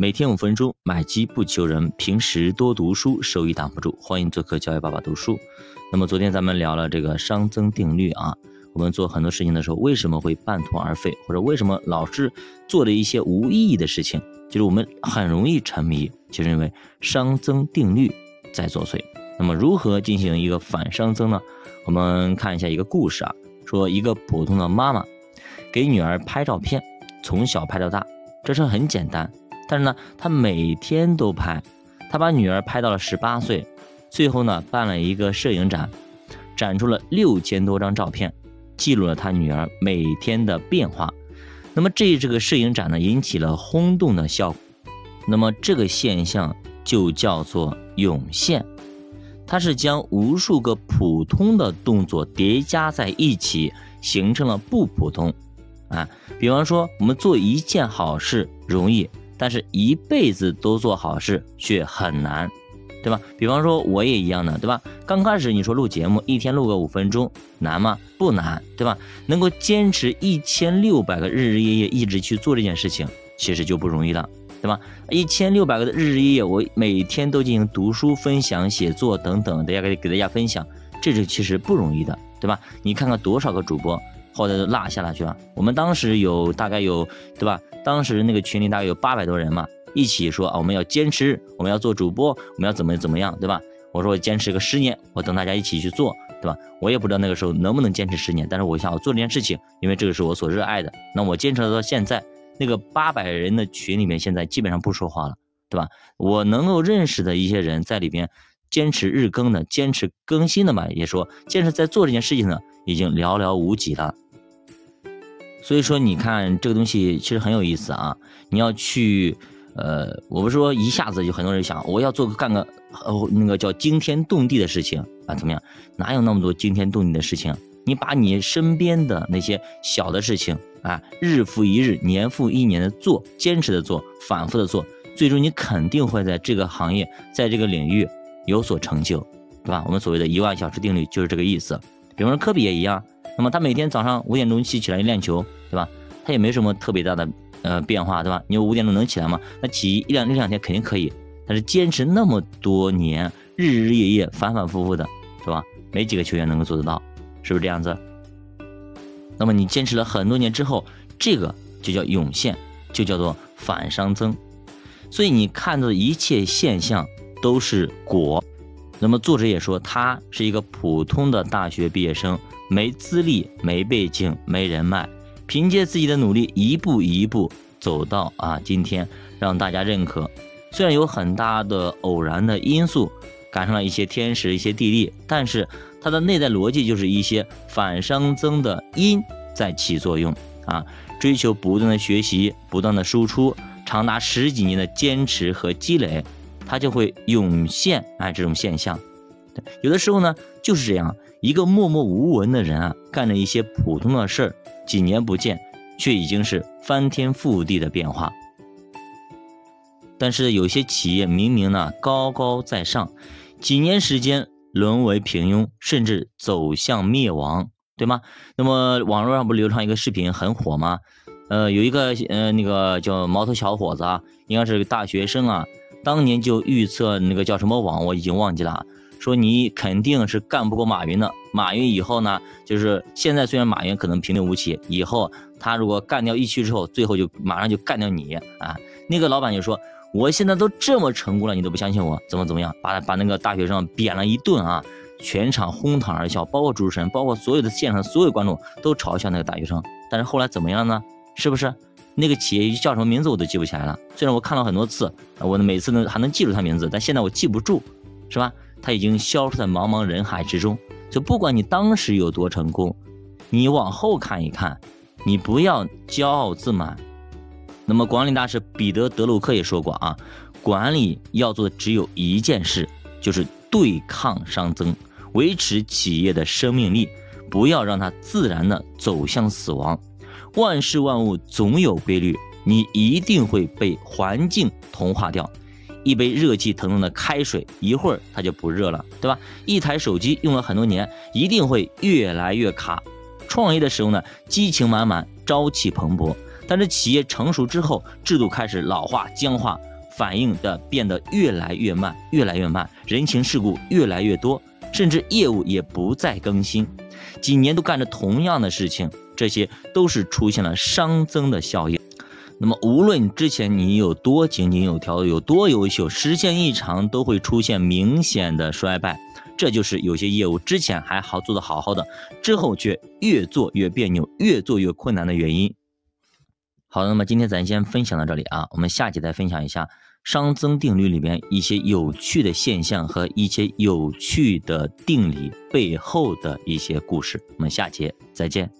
每天五分钟，买机不求人，平时多读书，收益挡不住。欢迎做客教育爸爸读书。那么昨天咱们聊了这个熵增定律啊，我们做很多事情的时候，为什么会半途而废，或者为什么老是做了一些无意义的事情？就是我们很容易沉迷，就是因为熵增定律在作祟。那么如何进行一个反熵增呢？我们看一下一个故事啊，说一个普通的妈妈给女儿拍照片，从小拍到大，这事很简单。但是呢，她每天都拍，她把女儿拍到了十八岁，最后呢办了一个摄影展，展出了六千多张照片，记录了她女儿每天的变化。那么这这个摄影展呢引起了轰动的效果。那么这个现象就叫做涌现，它是将无数个普通的动作叠加在一起，形成了不普通。啊，比方说我们做一件好事容易。但是，一辈子都做好事却很难，对吧？比方说，我也一样的，对吧？刚开始你说录节目，一天录个五分钟，难吗？不难，对吧？能够坚持一千六百个日日夜夜一直去做这件事情，其实就不容易了，对吧？一千六百个的日日夜夜，我每天都进行读书、分享、写作等等，大家给给大家分享，这是其实不容易的，对吧？你看看多少个主播。后来都落下了去了。我们当时有大概有，对吧？当时那个群里大概有八百多人嘛，一起说啊，我们要坚持，我们要做主播，我们要怎么怎么样，对吧？我说我坚持个十年，我等大家一起去做，对吧？我也不知道那个时候能不能坚持十年，但是我想要做这件事情，因为这个是我所热爱的。那我坚持到现在，那个八百人的群里面现在基本上不说话了，对吧？我能够认识的一些人在里边坚持日更的，坚持更新的嘛，也说坚持在做这件事情呢，已经寥寥无几了。所以说，你看这个东西其实很有意思啊！你要去，呃，我不是说一下子就很多人想我要做个干个呃那个叫惊天动地的事情啊？怎么样？哪有那么多惊天动地的事情？你把你身边的那些小的事情啊，日复一日、年复一年的做，坚持的做，反复的做，最终你肯定会在这个行业，在这个领域有所成就，对吧？我们所谓的一万小时定律就是这个意思。比方说科比也一样，那么他每天早上五点钟起起来练球。对吧？他也没什么特别大的呃变化，对吧？你五点钟能起来吗？那起一两一两天肯定可以，但是坚持那么多年，日日夜夜反反复复的，是吧？没几个球员能够做得到，是不是这样子？那么你坚持了很多年之后，这个就叫涌现，就叫做反熵增。所以你看到的一切现象都是果。那么作者也说，他是一个普通的大学毕业生，没资历、没背景、没人脉。凭借自己的努力，一步一步走到啊今天，让大家认可。虽然有很大的偶然的因素，赶上了一些天时、一些地利，但是它的内在逻辑就是一些反熵增的因在起作用啊。追求不断的学习，不断的输出，长达十几年的坚持和积累，它就会涌现啊这种现象。有的时候呢，就是这样一个默默无闻的人啊，干了一些普通的事儿。几年不见，却已经是翻天覆地的变化。但是有些企业明明呢高高在上，几年时间沦为平庸，甚至走向灭亡，对吗？那么网络上不流传一个视频很火吗？呃，有一个呃那个叫毛头小伙子啊，应该是个大学生啊，当年就预测那个叫什么网，我已经忘记了。说你肯定是干不过马云的。马云以后呢，就是现在虽然马云可能平平无奇，以后他如果干掉一区之后，最后就马上就干掉你啊！那个老板就说：“我现在都这么成功了，你都不相信我，怎么怎么样？”把把那个大学生扁了一顿啊！全场哄堂而笑，包括主持人，包括所有的现场所有观众都嘲笑那个大学生。但是后来怎么样呢？是不是那个企业叫什么名字我都记不起来了？虽然我看了很多次，我每次能还能记住他名字，但现在我记不住，是吧？他已经消失在茫茫人海之中。就不管你当时有多成功，你往后看一看，你不要骄傲自满。那么管理大师彼得·德鲁克也说过啊，管理要做的只有一件事，就是对抗熵增，维持企业的生命力，不要让它自然的走向死亡。万事万物总有规律，你一定会被环境同化掉。一杯热气腾腾的开水，一会儿它就不热了，对吧？一台手机用了很多年，一定会越来越卡。创业的时候呢，激情满满，朝气蓬勃；但是企业成熟之后，制度开始老化僵化，反应的变得越来越慢，越来越慢，人情世故越来越多，甚至业务也不再更新，几年都干着同样的事情，这些都是出现了熵增的效应。那么，无论之前你有多井井有条、有多优秀，时间一长都会出现明显的衰败。这就是有些业务之前还好做的好好的，之后却越做越别扭、越做越困难的原因。好，那么今天咱先分享到这里啊，我们下节再分享一下熵增定律里面一些有趣的现象和一些有趣的定理背后的一些故事。我们下节再见。